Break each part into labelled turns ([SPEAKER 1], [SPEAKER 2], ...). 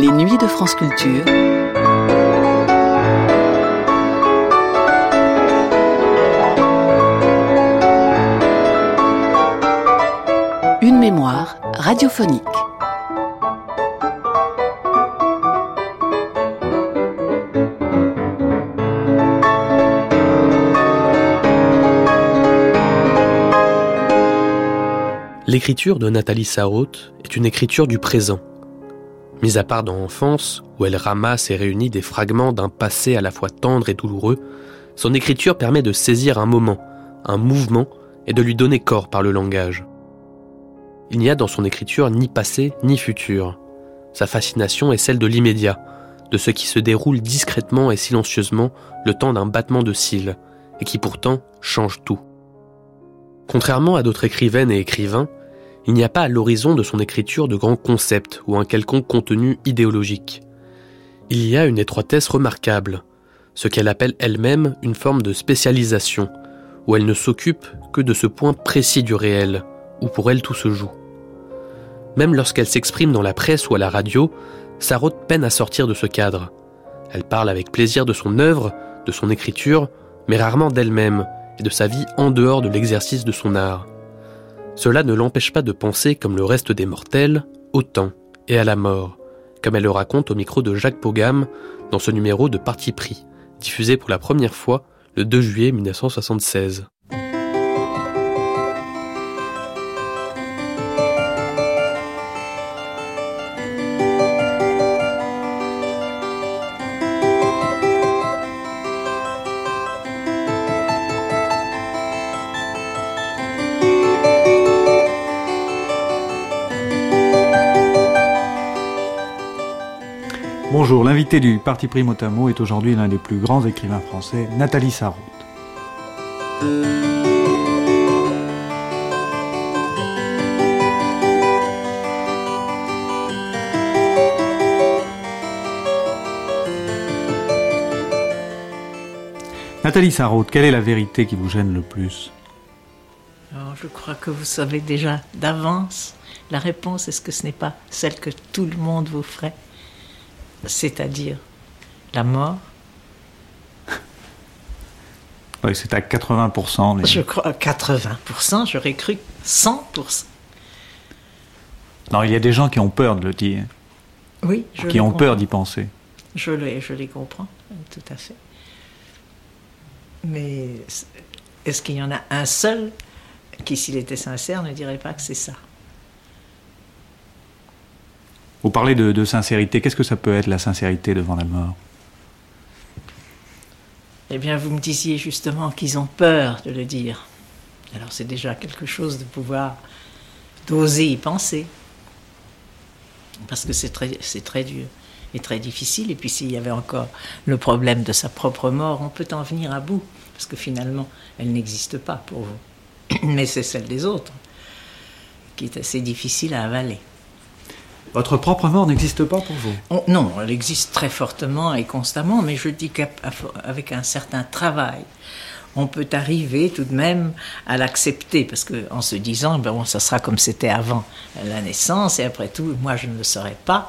[SPEAKER 1] Les nuits de France Culture. Une mémoire radiophonique.
[SPEAKER 2] L'écriture de Nathalie Sarraute est une écriture du présent. Mise à part dans l'enfance, où elle ramasse et réunit des fragments d'un passé à la fois tendre et douloureux, son écriture permet de saisir un moment, un mouvement, et de lui donner corps par le langage. Il n'y a dans son écriture ni passé ni futur. Sa fascination est celle de l'immédiat, de ce qui se déroule discrètement et silencieusement le temps d'un battement de cils, et qui pourtant change tout. Contrairement à d'autres écrivaines et écrivains, il n'y a pas à l'horizon de son écriture de grands concepts ou un quelconque contenu idéologique. Il y a une étroitesse remarquable, ce qu'elle appelle elle-même une forme de spécialisation, où elle ne s'occupe que de ce point précis du réel, où pour elle tout se joue. Même lorsqu'elle s'exprime dans la presse ou à la radio, Sarraute peine à sortir de ce cadre. Elle parle avec plaisir de son œuvre, de son écriture, mais rarement d'elle-même et de sa vie en dehors de l'exercice de son art. Cela ne l'empêche pas de penser, comme le reste des mortels, au temps et à la mort, comme elle le raconte au micro de Jacques Pogam dans ce numéro de Parti pris, diffusé pour la première fois le 2 juillet 1976.
[SPEAKER 3] Bonjour, l'invité du Parti pris Motamo est aujourd'hui l'un des plus grands écrivains français, Nathalie Sarraute. Nathalie Sarraute, quelle est la vérité qui vous gêne le plus?
[SPEAKER 4] Alors, Je crois que vous savez déjà d'avance la réponse. Est-ce que ce n'est pas celle que tout le monde vous ferait? C'est-à-dire la mort
[SPEAKER 3] Oui, c'est à 80%. les-
[SPEAKER 4] Je crois 80%, j'aurais cru 100%.
[SPEAKER 3] Non, il y a des gens qui ont peur de le dire,
[SPEAKER 4] Oui, je
[SPEAKER 3] qui ont
[SPEAKER 4] comprends.
[SPEAKER 3] peur d'y penser.
[SPEAKER 4] Je les, je les comprends, tout à fait. Mais est-ce qu'il y en a un seul qui, s'il était sincère, ne dirait pas que c'est ça?
[SPEAKER 3] Vous parlez de, sincérité, qu'est-ce que ça peut être la sincérité devant la mort?
[SPEAKER 4] Eh bien, vous me disiez justement qu'ils ont peur de le dire. Alors c'est déjà quelque chose de pouvoir, d'oser y penser. Parce que c'est très, c'est très dur et très difficile. Et puis s'il y avait encore le problème de sa propre mort, on peut en venir à bout. Parce que finalement, elle n'existe pas pour vous. Mais c'est celle des autres qui est assez difficile à avaler.
[SPEAKER 3] Votre propre mort n'existe pas pour vous?
[SPEAKER 4] On- non, elle existe très fortement et constamment, mais je dis qu'avec un certain travail, on peut arriver tout de même à l'accepter, parce que en se disant, ben bon, ça sera comme c'était avant la naissance, et après tout, moi je ne le saurais pas.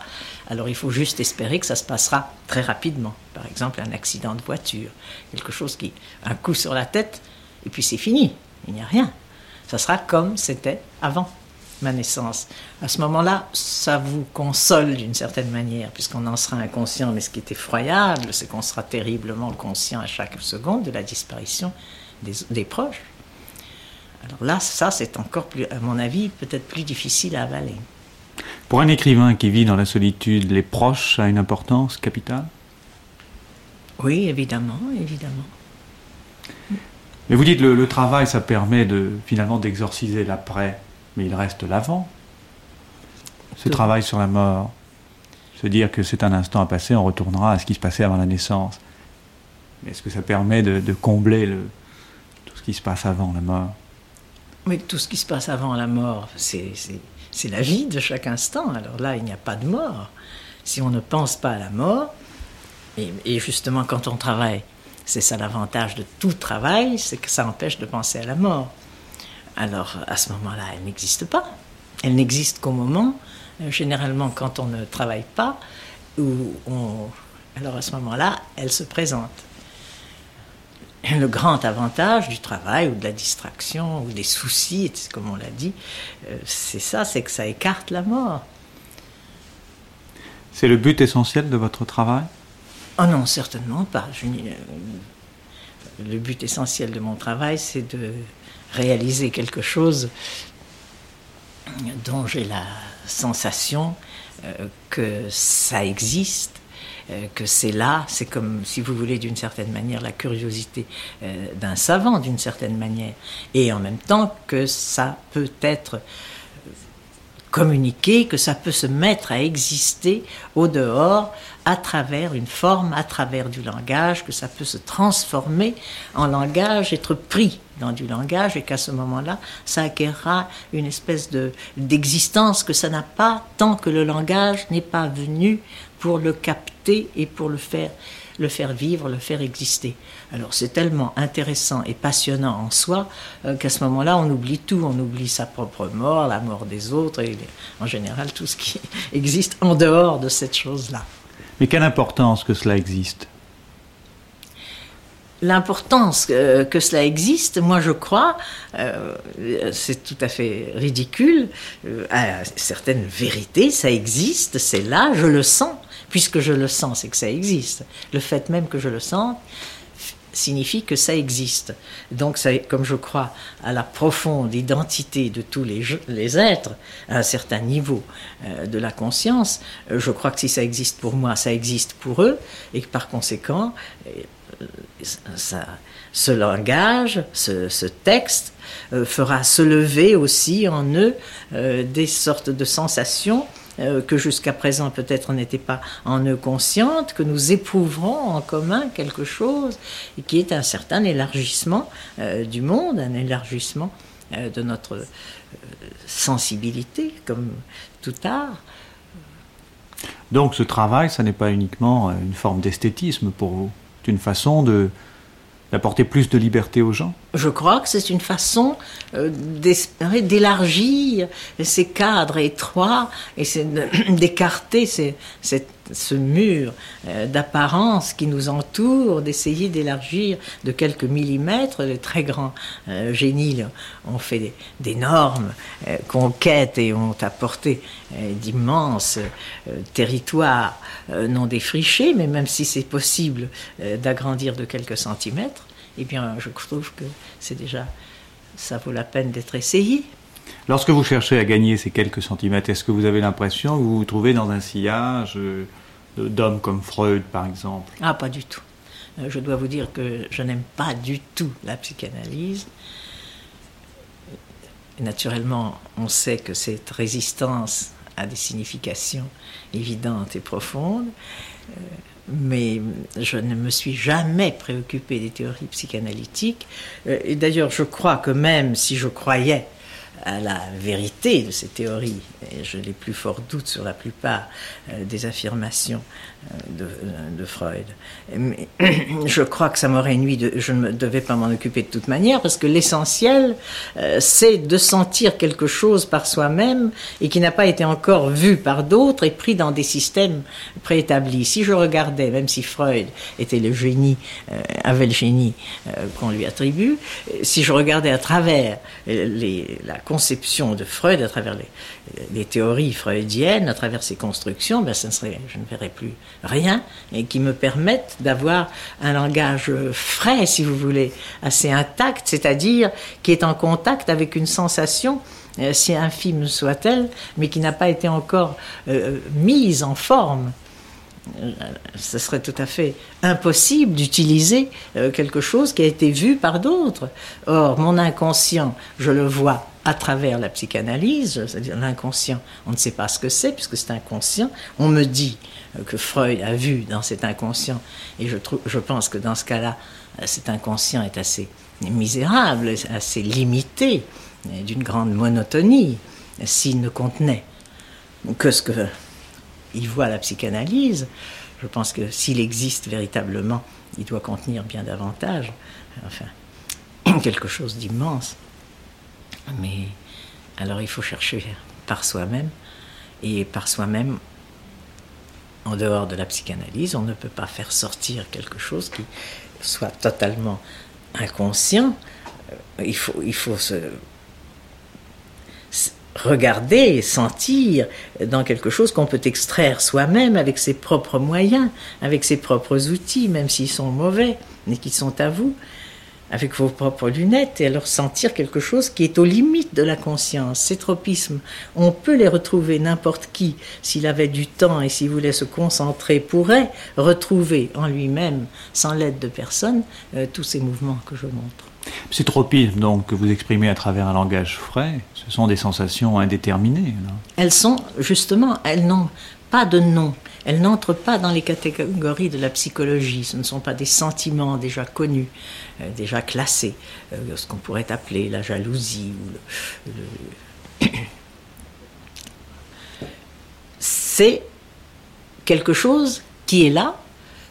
[SPEAKER 4] Alors il faut juste espérer que ça se passera très rapidement. Par exemple, un accident de voiture, quelque chose qui, un coup sur la tête, et puis c'est fini, il n'y a rien. Ça sera comme c'était avant ma naissance. À ce moment-là, ça vous console d'une certaine manière, puisqu'on en sera inconscient, mais ce qui est effroyable, c'est qu'on sera terriblement conscient à chaque seconde de la disparition des, des proches. Alors là, ça, c'est encore plus, à mon avis, peut-être plus difficile à avaler.
[SPEAKER 3] Pour un écrivain qui vit dans la solitude, les proches a une importance capitale?
[SPEAKER 4] Oui, évidemment, évidemment.
[SPEAKER 3] Mais vous dites le, le travail, ça permet de finalement d'exorciser l'après, mais il reste l'avant. Ce travail sur la mort, se dire que c'est un instant à passer, on retournera à ce qui se passait avant la naissance. Mais est-ce que ça permet de, de combler le, tout ce qui se passe avant la mort?
[SPEAKER 4] Mais tout ce qui se passe avant la mort, c'est c'est la vie de chaque instant. Alors là, il n'y a pas de mort. Si on ne pense pas à la mort, et, justement quand on travaille, c'est ça l'avantage de tout travail, c'est que ça empêche de penser à la mort. Alors à ce moment-là, elle n'existe pas. Elle n'existe qu'au moment, euh, généralement quand on ne travaille pas, ou on... alors à ce moment-là, elle se présente le grand avantage du travail ou de la distraction ou des soucis, comme on l'a dit, euh, c'est ça, c'est que ça écarte la mort.
[SPEAKER 3] C'est le but essentiel de votre travail?
[SPEAKER 4] Oh non, certainement pas. Euh, le but essentiel de mon travail, c'est de réaliser quelque chose dont j'ai la sensation euh, que ça existe euh, que c'est là, c'est comme, si vous voulez, d'une certaine manière, la curiosité euh, d'un savant, d'une certaine manière, et en même temps que ça peut être communiqué, que ça peut se mettre à exister au dehors à travers une forme, à travers du langage, que ça peut se transformer en langage, être pris dans du langage et qu'à ce moment-là, ça acquérera une espèce de d'existence que ça n'a pas tant que le langage n'est pas venu pour le capter et pour le faire, le faire vivre, le faire exister. Alors c'est tellement intéressant et passionnant en soi euh, qu'à ce moment-là, on oublie tout, on oublie sa propre mort, la mort des autres et en général tout ce qui existe en dehors de cette chose-là.
[SPEAKER 3] Mais quelle importance que cela existe?
[SPEAKER 4] L'importance que, cela existe, moi je crois, euh, c'est tout à fait ridicule, euh, à certaines vérités, ça existe, c'est là, je le sens puisque je le sens, c'est que ça existe. Le fait même que je le sens signifie que ça existe. Donc, ça, comme je crois à la profonde identité de tous les, les êtres, à un certain niveau euh, de la conscience, euh, je crois que si ça existe pour moi, ça existe pour eux, et que par conséquent, euh, ça, ce langage, ce, texte, fera se lever aussi en eux des sortes de sensations euh, que jusqu'à présent peut-être n'étaient pas en eux conscientes, que nous éprouverons en commun quelque chose et qui est un certain élargissement euh, du monde, un élargissement euh, de notre sensibilité, comme tout art.
[SPEAKER 3] Donc ce travail, ça n'est pas uniquement une forme d'esthétisme pour vous, c'est une façon de, d'apporter plus de liberté aux gens?
[SPEAKER 4] Je crois que c'est une façon euh, d'élargir ces cadres étroits et d'écarter ce mur euh, d'apparence qui nous entoure, d'essayer d'élargir de quelques millimètres. Les très grands euh, génies ont fait d'énormes conquêtes et ont apporté d'immenses territoires non défrichés, mais même si c'est possible d'agrandir de quelques centimètres, eh bien, je trouve que c'est déjà, ça vaut la peine d'être essayé.
[SPEAKER 3] Lorsque vous cherchez à gagner ces quelques centimètres, est-ce que vous avez l'impression que vous vous trouvez dans un sillage euh, d'hommes comme Freud, par exemple?
[SPEAKER 4] Ah, pas du tout. Euh, je dois vous dire que je n'aime pas du tout la psychanalyse. Naturellement, on sait que cette résistance a des significations évidentes et profondes. Euh, mais je ne me suis jamais préoccupé des théories psychanalytiques. D'ailleurs, je crois que même si je croyais à la vérité de ces théories, et je n'ai plus fort doute sur la plupart euh, des affirmations euh, de, Freud. Mais je crois que ça m'aurait nuit, je ne devais pas m'en occuper de toute manière, parce que l'essentiel, euh, c'est de sentir quelque chose par soi-même et qui n'a pas été encore vu par d'autres et pris dans des systèmes préétablis. Si je regardais, même si Freud était le génie, avait le génie qu'on lui attribue, si je regardais à travers les, la conception de Freud, à travers les, théories freudiennes, à travers ses constructions, ben, ça serait, je ne verrais plus rien, et qui me permettent d'avoir un langage frais, si vous voulez, assez intact, c'est-à-dire qui est en contact avec une sensation euh, si infime soit-elle, mais qui n'a pas été encore euh, mise en forme euh, ce serait tout à fait impossible d'utiliser quelque chose qui a été vu par d'autres. Or, mon inconscient, je le vois à travers la psychanalyse, c'est-à-dire l'inconscient. On ne sait pas ce que c'est puisque c'est inconscient. On me dit euh, que Freud a vu dans cet inconscient, et je, trouve, je pense que dans ce cas-là, euh, cet inconscient est assez misérable, assez limité, d'une grande monotonie, s'il ne contenait que ce que il voit la psychanalyse. Je pense que s'il existe véritablement, il doit contenir bien davantage. Enfin, quelque chose d'immense. Mais alors il faut chercher par soi-même. Et par soi-même, en dehors de la psychanalyse, on ne peut pas faire sortir quelque chose qui soit totalement inconscient. Euh, il faut, il faut se regarder, sentir dans quelque chose qu'on peut extraire soi-même avec ses propres moyens, avec ses propres outils, même s'ils sont mauvais, mais qui sont à vous avec vos propres lunettes et alors sentir quelque chose qui est aux limites de la conscience. Ces tropismes, on peut les retrouver, n'importe qui, s'il avait du temps et s'il voulait se concentrer, pourrait retrouver en lui-même, sans l'aide de personne, euh, tous ces mouvements que je montre.
[SPEAKER 3] Ces tropismes donc, que vous exprimez à travers un langage frais, ce sont des sensations indéterminées.
[SPEAKER 4] Elles sont, justement, elles n'ont pas de nom. Elles n'entrent pas dans les catégories de la psychologie. Ce ne sont pas des sentiments déjà connus, euh, déjà classés, euh, ce qu'on pourrait appeler la jalousie C'est quelque chose qui est là,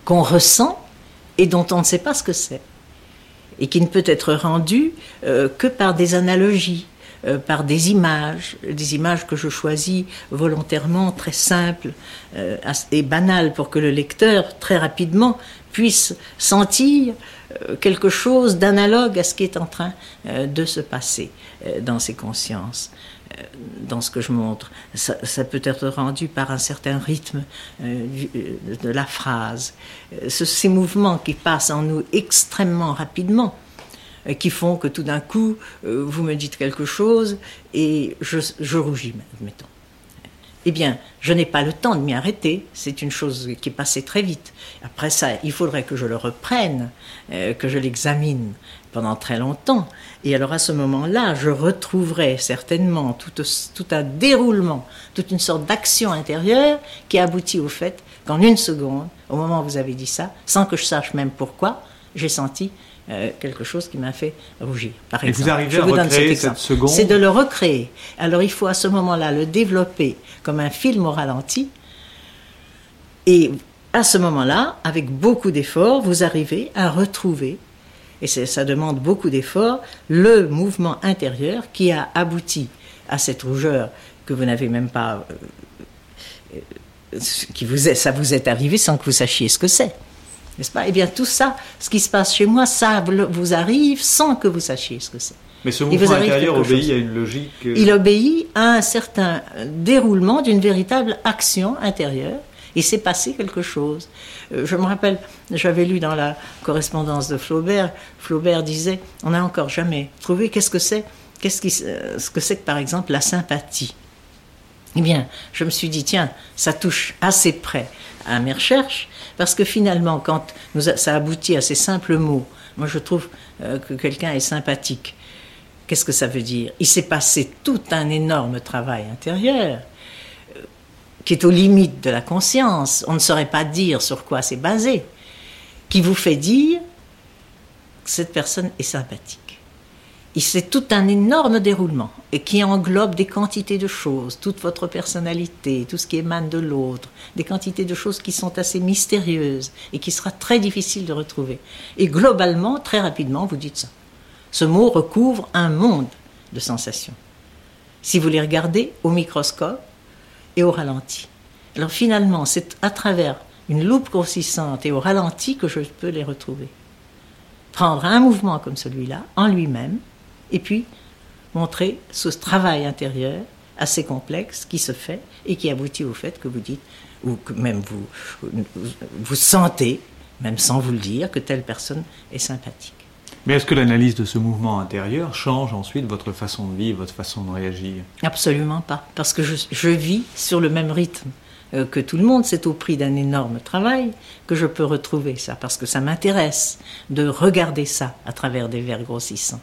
[SPEAKER 4] qu'on ressent et dont on ne sait pas ce que c'est. Et qui ne peut être rendu euh, que par des analogies, euh, par des images, des images que je choisis volontairement très simples euh, et banales pour que le lecteur très rapidement puisse sentir euh, quelque chose d'analogue à ce qui est en train de se passer dans ses consciences dans ce que je montre. Ça, peut être rendu par un certain rythme de la phrase. ces mouvements qui passent en nous extrêmement rapidement qui font que tout d'un coup, euh, vous me dites quelque chose et je, je rougis, admettons. Eh bien, je n'ai pas le temps de m'y arrêter. C'est une chose qui est passée très vite. Après ça, il faudrait que je le reprenne, euh, que je l'examine pendant très longtemps. Et alors à ce moment-là, je retrouverai certainement tout, tout, un déroulement, toute une sorte d'action intérieure qui aboutit au fait qu'en une seconde, au moment où vous avez dit ça, sans que je sache même pourquoi, j'ai senti euh, quelque chose qui m'a fait rougir.
[SPEAKER 3] Par Et vous arrivez à recréer cette seconde
[SPEAKER 4] C'est de le recréer. Alors il faut à ce moment-là le développer comme un film au ralenti. Et à ce moment-là, avec beaucoup d'efforts, vous arrivez à retrouver, et ça demande beaucoup d'efforts, le mouvement intérieur qui a abouti à cette rougeur que vous n'avez même pas... Euh, euh, qui vous est, ça vous est arrivé sans que vous sachiez ce que c'est n'est-ce pas? Eh bien, tout ça, ce qui se passe chez moi, ça vous arrive sans que vous sachiez ce que c'est.
[SPEAKER 3] Mais ce mouvement intérieur obéit à une logique.
[SPEAKER 4] Euh, Il obéit à un certain déroulement d'une véritable action intérieure. Et s'est passé quelque chose. Euh, je me rappelle, j'avais lu dans la correspondance de Flaubert, Flaubert disait On n'a encore jamais trouvé qu'est-ce que c'est, qu'est-ce qui, euh, ce que c'est que par exemple la sympathie. Eh bien, je me suis dit, tiens, ça touche assez près à mes recherches, parce que finalement, quand ça aboutit à ces simples mots, moi je trouve euh, que quelqu'un est sympathique. Qu'est-ce que ça veut dire? Il s'est passé tout un énorme travail intérieur euh, qui est aux limites de la conscience. On ne saurait pas dire sur quoi c'est basé, qui vous fait dire que cette personne est sympathique c'est tout un énorme déroulement et qui englobe des quantités de choses, toute votre personnalité, tout ce qui émane de l'autre, des quantités de choses qui sont assez mystérieuses et qui sera très difficile de retrouver. Et globalement, très rapidement, vous dites ça. Ce mot recouvre un monde de sensations. Si vous les regardez au microscope et au ralenti. Alors finalement, c'est à travers une loupe grossissante et au ralenti que je peux les retrouver. Prendre un mouvement comme celui-là en lui-même, et puis montrer ce travail intérieur assez complexe qui se fait et qui aboutit au fait que vous dites, ou que même vous, vous sentez, même sans vous le dire, que telle personne est sympathique.
[SPEAKER 3] Mais est-ce que l'analyse de ce mouvement intérieur change ensuite votre façon de vivre, votre façon de réagir?
[SPEAKER 4] Absolument pas, parce que je, je vis sur le même rythme euh, que tout le monde. C'est au prix d'un énorme travail que je peux retrouver ça, parce que ça m'intéresse de regarder ça à travers des verres grossissants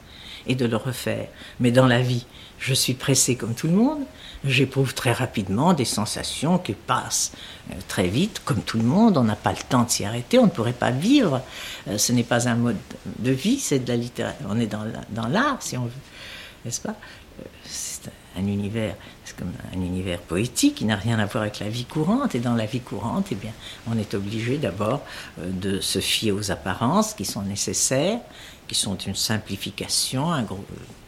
[SPEAKER 4] et de le refaire. Mais dans la vie, Je suis pressé comme tout le monde. J'éprouve très rapidement des sensations qui passent euh, très vite, comme tout le monde. On n'a pas le temps de s'y arrêter, on ne pourrait pas vivre. Euh, ce n'est pas un mode de vie, c'est de la littérature. On est dans l'art, si on veut, n'est-ce pas? Euh, C'est un univers, comme un univers poétique qui n'a rien à voir avec la vie courante. Et dans la vie courante, eh bien, on est obligé d'abord de se fier aux apparences qui sont nécessaires, qui sont une simplification, un gros euh,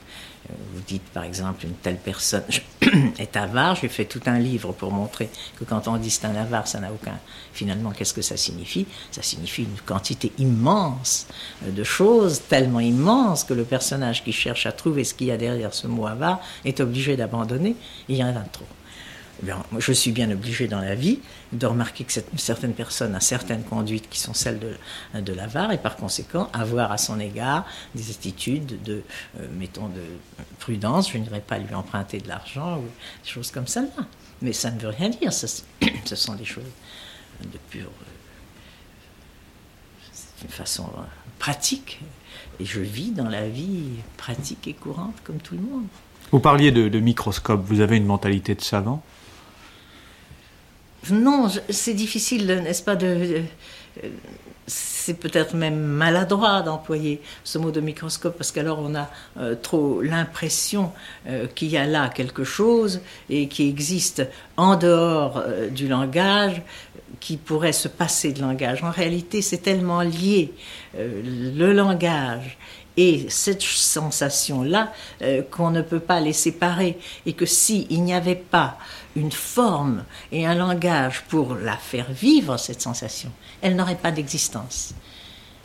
[SPEAKER 4] vous dites par exemple une telle personne est avare, j'ai fait tout un livre pour montrer que quand on dit c'est un avare, ça n'a aucun. Finalement, qu'est-ce que ça signifie? Ça signifie une quantité immense de choses, tellement immense que le personnage qui cherche à trouver ce qu'il y a derrière ce mot avare est obligé d'abandonner. Il y en a trop. Eh je suis bien obligé dans la vie de remarquer que certaines personnes ont certaines conduites qui sont celles de, de l'avare et par conséquent avoir à son égard des attitudes de, euh, mettons, de prudence. Je n'irai pas lui emprunter de l'argent ou des choses comme ça. Mais ça ne veut rien dire. ce sont des choses de pure. Euh, une façon euh, pratique. Et je vis dans la vie pratique et courante comme tout le monde.
[SPEAKER 3] Vous parliez de microscope. Vous avez une mentalité de savant?
[SPEAKER 4] Non, c'est difficile, n'est-ce pas, de, c'est peut-être même maladroit d'employer ce mot de microscope parce qu'alors on a euh, trop l'impression euh, qu'il y a là quelque chose et qui existe en dehors euh, du langage qui pourrait se passer de langage. En réalité, c'est tellement lié le langage et cette sensation-là qu'on ne peut pas les séparer et que s'il n'y avait pas une forme et un langage pour la faire vivre, cette sensation, elle n'aurait pas d'existence.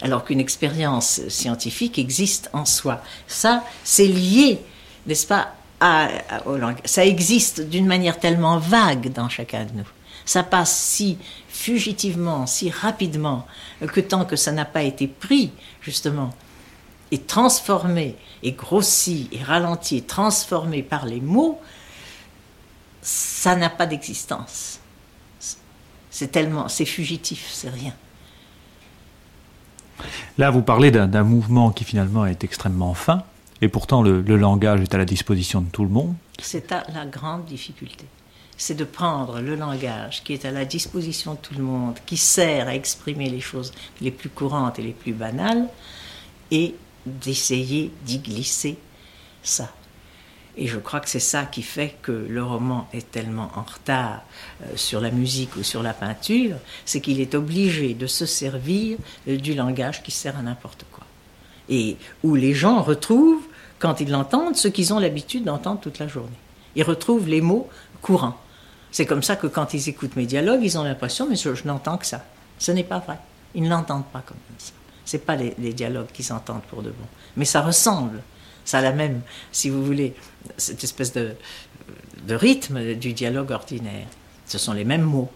[SPEAKER 4] Alors qu'une expérience scientifique existe en soi. Ça, c'est lié, n'est-ce pas, à, au langage. Ça existe d'une manière tellement vague dans chacun de nous. Ça passe si fugitivement, si rapidement, que tant que ça n'a pas été pris, justement, et transformé, et grossi, et ralenti, et transformé par les mots, ça n'a pas d'existence. C'est tellement, c'est fugitif, c'est rien.
[SPEAKER 3] Là, vous parlez d'un mouvement qui finalement est extrêmement fin, et pourtant le, langage est à la disposition de tout le monde.
[SPEAKER 4] C'est la grande difficulté. C'est de prendre le langage qui est à la disposition de tout le monde, qui sert à exprimer les choses les plus courantes et les plus banales, et d'essayer d'y glisser ça. Et je crois que c'est ça qui fait que le roman est tellement en retard euh, sur la musique ou sur la peinture, c'est qu'il est obligé de se servir euh, du langage qui sert à n'importe quoi. Et où les gens retrouvent, quand ils l'entendent, ce qu'ils ont l'habitude d'entendre toute la journée. Ils retrouvent les mots courants. C'est comme ça que quand ils écoutent mes dialogues, ils ont l'impression, mais je, n'entends que ça. Ce n'est pas vrai. Ils ne l'entendent pas comme ça. Ce pas les, dialogues qu'ils entendent pour de bon. Mais ça ressemble ça a la même, si vous voulez, cette espèce de, de rythme du dialogue ordinaire. Ce sont les mêmes mots.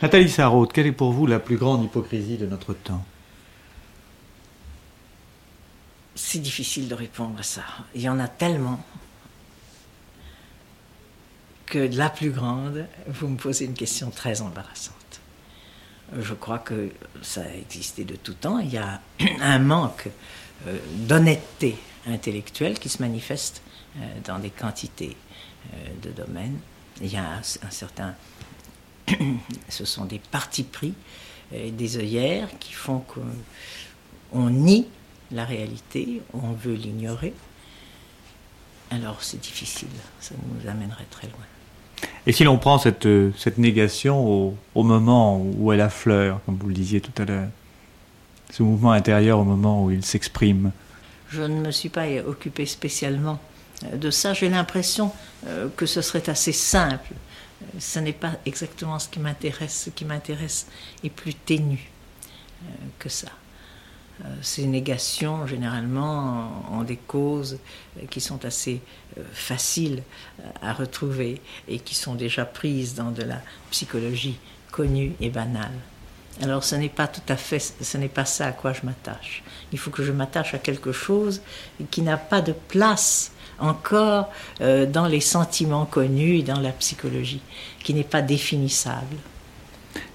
[SPEAKER 3] Nathalie Sarraute, quelle est pour vous la plus grande hypocrisie de notre temps?
[SPEAKER 4] C'est difficile de répondre à ça. Il y en a tellement que la plus grande, vous me posez une question très embarrassante. Je crois que ça a existé de tout temps. Il y a un manque euh, d'honnêteté intellectuelle qui se manifeste euh, dans des quantités euh, de domaines. Il y a un, certain. ce sont des partis pris, des œillères qui font qu'on nie la réalité, on veut l'ignorer. Alors c'est difficile, ça nous amènerait très loin.
[SPEAKER 3] Et si l'on prend cette, euh, cette négation au, moment où elle affleure, comme vous le disiez tout à l'heure, ce mouvement intérieur au moment où il s'exprime
[SPEAKER 4] Je ne me suis pas occupé spécialement euh, de ça. J'ai l'impression euh, que ce serait assez simple. Ce n'est pas exactement ce qui m'intéresse. Ce qui m'intéresse est plus ténu que ça. Euh, ces négations, généralement, ont des causes euh, qui sont assez euh, faciles à retrouver et qui sont déjà prises dans de la psychologie connue et banale. Alors ce n'est pas tout à fait, ce n'est pas ça à quoi je m'attache. Il faut que je m'attache à quelque chose qui n'a pas de place encore euh, dans les sentiments connus et dans la psychologie, qui n'est pas définissable.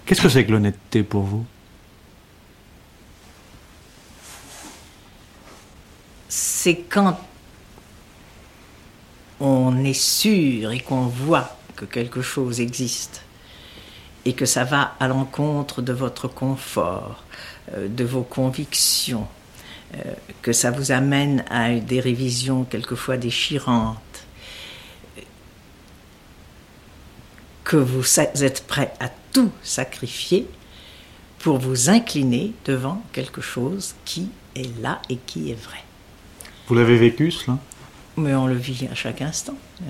[SPEAKER 3] Qu'est-ce que c'est que l'honnêteté pour vous?
[SPEAKER 4] C'est quand on est sûr et qu'on voit que quelque chose existe et que ça va à l'encontre de votre confort, euh, de vos convictions, euh, que ça vous amène à des révisions quelquefois déchirantes, que vous êtes prêt à tout sacrifier pour vous incliner devant quelque chose qui est là et qui est vrai.
[SPEAKER 3] Vous l'avez vécu cela?
[SPEAKER 4] Mais on le vit à chaque instant. Euh,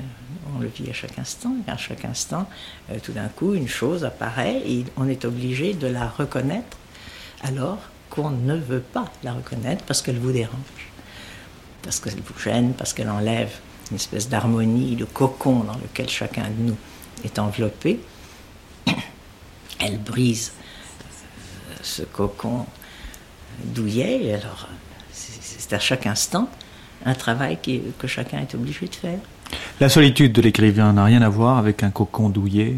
[SPEAKER 4] on le vit à chaque instant. Et à chaque instant, euh, tout d'un coup, une chose apparaît et on est obligé de la reconnaître alors qu'on ne veut pas la reconnaître parce qu'elle vous dérange, parce qu'elle vous gêne, parce qu'elle enlève une espèce d'harmonie, de cocon dans lequel chacun de nous est enveloppé. Elle brise euh, ce cocon douillet. Alors, c'est à chaque instant un travail que chacun est obligé de faire.
[SPEAKER 3] La solitude de l'écrivain n'a rien à voir avec un cocon douillet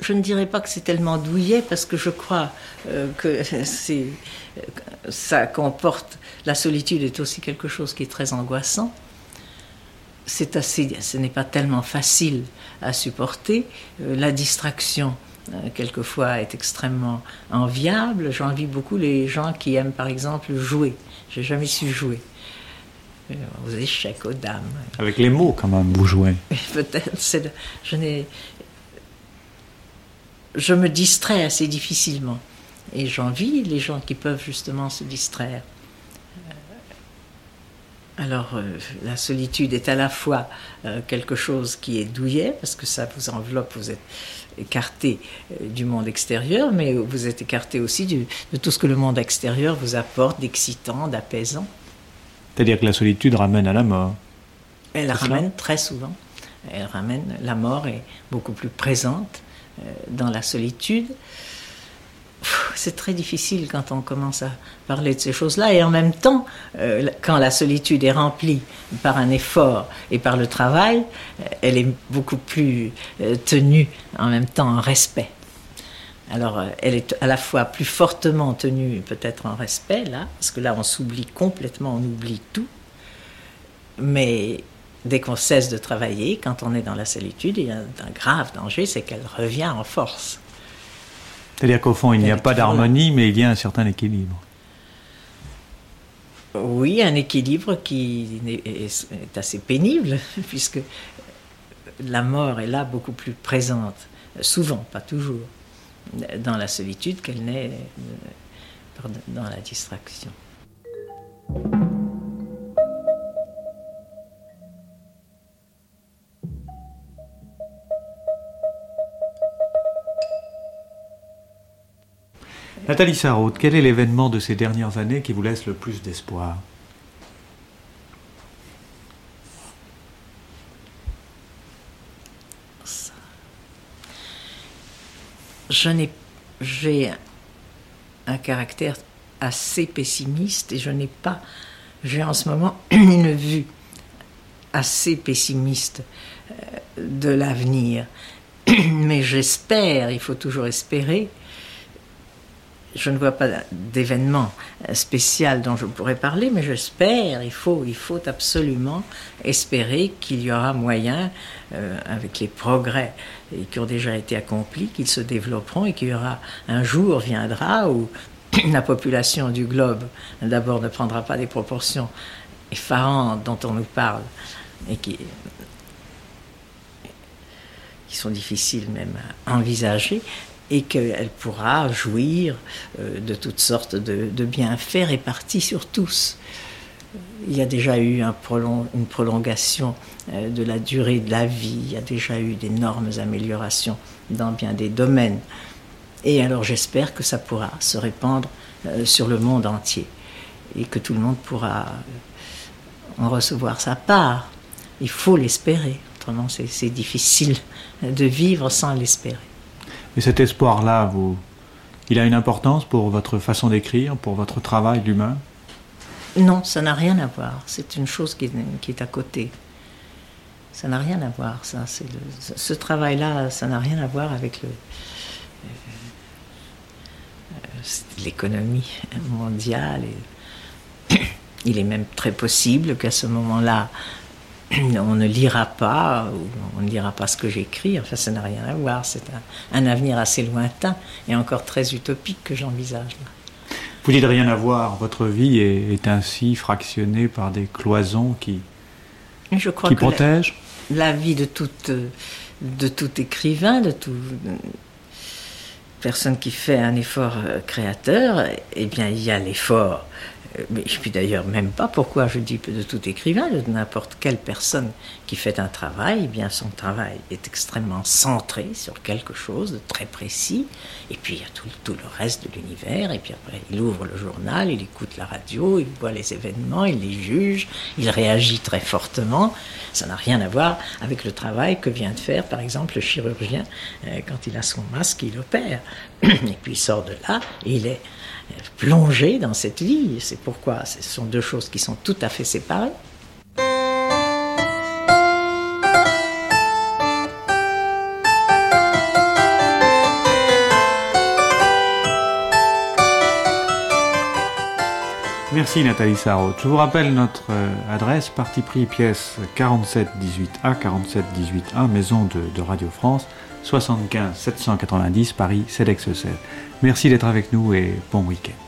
[SPEAKER 4] Je ne dirais pas que c'est tellement douillet parce que je crois euh, que ça comporte la solitude est aussi quelque chose qui est très angoissant. C'est assez, ce n'est pas tellement facile à supporter. Euh, la distraction quelquefois est extrêmement enviable. J'envie beaucoup les gens qui aiment par exemple jouer. J'ai jamais su jouer. Euh, aux échecs, aux dames.
[SPEAKER 3] Avec les mots quand même, vous jouez.
[SPEAKER 4] Peut-être. Je n'ai. Je me distrais assez difficilement. Et j'envie les gens qui peuvent justement se distraire. Euh, alors, la solitude est à la fois quelque chose qui est douillet, parce que ça vous enveloppe, vous êtes écarté euh, du monde extérieur, mais vous êtes écarté aussi de tout ce que le monde extérieur vous apporte d'excitant, d'apaisant.
[SPEAKER 3] C'est-à-dire que la solitude ramène à la mort.
[SPEAKER 4] Elle ramène très souvent. Elle ramène la mort est beaucoup plus présente euh, dans la solitude c'est très difficile quand on commence à parler de ces choses-là. Et en même temps, euh, quand la solitude est remplie par un effort et par le travail, euh, elle est beaucoup plus euh, tenue en même temps en respect. Alors, elle est à la fois plus fortement tenue peut-être en respect, là, parce que là, on s'oublie complètement, on oublie tout. Mais dès qu'on cesse de travailler, quand on est dans la solitude, il y a un grave danger, c'est qu'elle revient en force.
[SPEAKER 3] C'est-à-dire qu'au fond, il n'y a pas d'harmonie, mais il y a un certain équilibre.
[SPEAKER 4] Oui, un équilibre qui est assez pénible, puisque la mort est là beaucoup plus présente, souvent, pas toujours, dans la solitude qu'elle n'est euh, dans la distraction.
[SPEAKER 3] Nathalie Sarraute, quel est l'événement de ces dernières années qui vous laisse le plus d'espoir?
[SPEAKER 4] Je n'ai, j'ai un caractère assez pessimiste et je n'ai pas, j'ai en ce moment une vue assez pessimiste euh, de l'avenir. Mais j'espère, il faut toujours espérer, je ne vois pas d'événement spécial dont je pourrais parler, mais j'espère, il faut, il faut absolument espérer qu'il y aura moyen, euh, avec les progrès qui ont déjà été accomplis, qu'ils se développeront et qu'il y aura un jour viendra où la population du globe, d'abord, ne prendra pas des proportions effarantes dont on nous parle et qui sont difficiles même à envisager, et qu'elle pourra jouir euh, de toutes sortes de, bienfaits répartis sur tous. Il y a déjà eu une prolongation euh, de la durée de la vie, il y a déjà eu d'énormes améliorations dans bien des domaines. Et alors j'espère que ça pourra se répandre euh, sur le monde entier et que tout le monde pourra en recevoir sa part. Il faut l'espérer, autrement c'est difficile de vivre sans l'espérer.
[SPEAKER 3] Et cet espoir-là, vous, il a une importance pour votre façon d'écrire, pour votre travail d'humain?
[SPEAKER 4] Non, ça n'a rien à voir. C'est une chose qui, est à côté. Ça n'a rien à voir, ça. Ce travail-là, ça n'a rien à voir avec euh, l'économie mondiale. Il est même très possible qu'à ce moment-là, on ne lira pas, ou on ne lira pas ce que j'écris, enfin ça n'a rien à voir, c'est un, avenir assez lointain et encore très utopique que j'envisage.
[SPEAKER 3] Vous dites rien à voir, votre vie est, ainsi fractionnée par des cloisons qui,
[SPEAKER 4] Je crois
[SPEAKER 3] qui protègent
[SPEAKER 4] la, vie de tout, de tout écrivain, de toute personne qui fait un effort euh, créateur, eh bien il y a l'effort mais je puis d'ailleurs même pas pourquoi je dis de tout écrivain, de n'importe quelle personne qui fait un travail, eh bien son travail est extrêmement centré sur quelque chose de très précis, et puis il y a tout, tout le reste de l'univers, et puis après il ouvre le journal, il écoute la radio, il voit les événements, il les juge, il réagit très fortement. Ça n'a rien à voir avec le travail que vient de faire par exemple le chirurgien euh, quand il a son masque, il opère, et puis il sort de là, et il est plonger dans cette vie. C'est pourquoi ce sont deux choses qui sont tout à fait séparées.
[SPEAKER 3] Merci Nathalie Sarraute. Je vous rappelle notre euh, adresse, parti pris pièce 4718A, 4718A, maison de, de Radio France, 75 790 Paris, cedex 16 Merci d'être avec nous et bon week-end.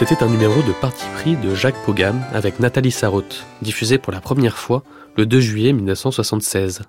[SPEAKER 2] C'était un numéro de parti pris de Jacques Pogam avec Nathalie Sarraute, diffusé pour la première fois le 2 juillet 1976.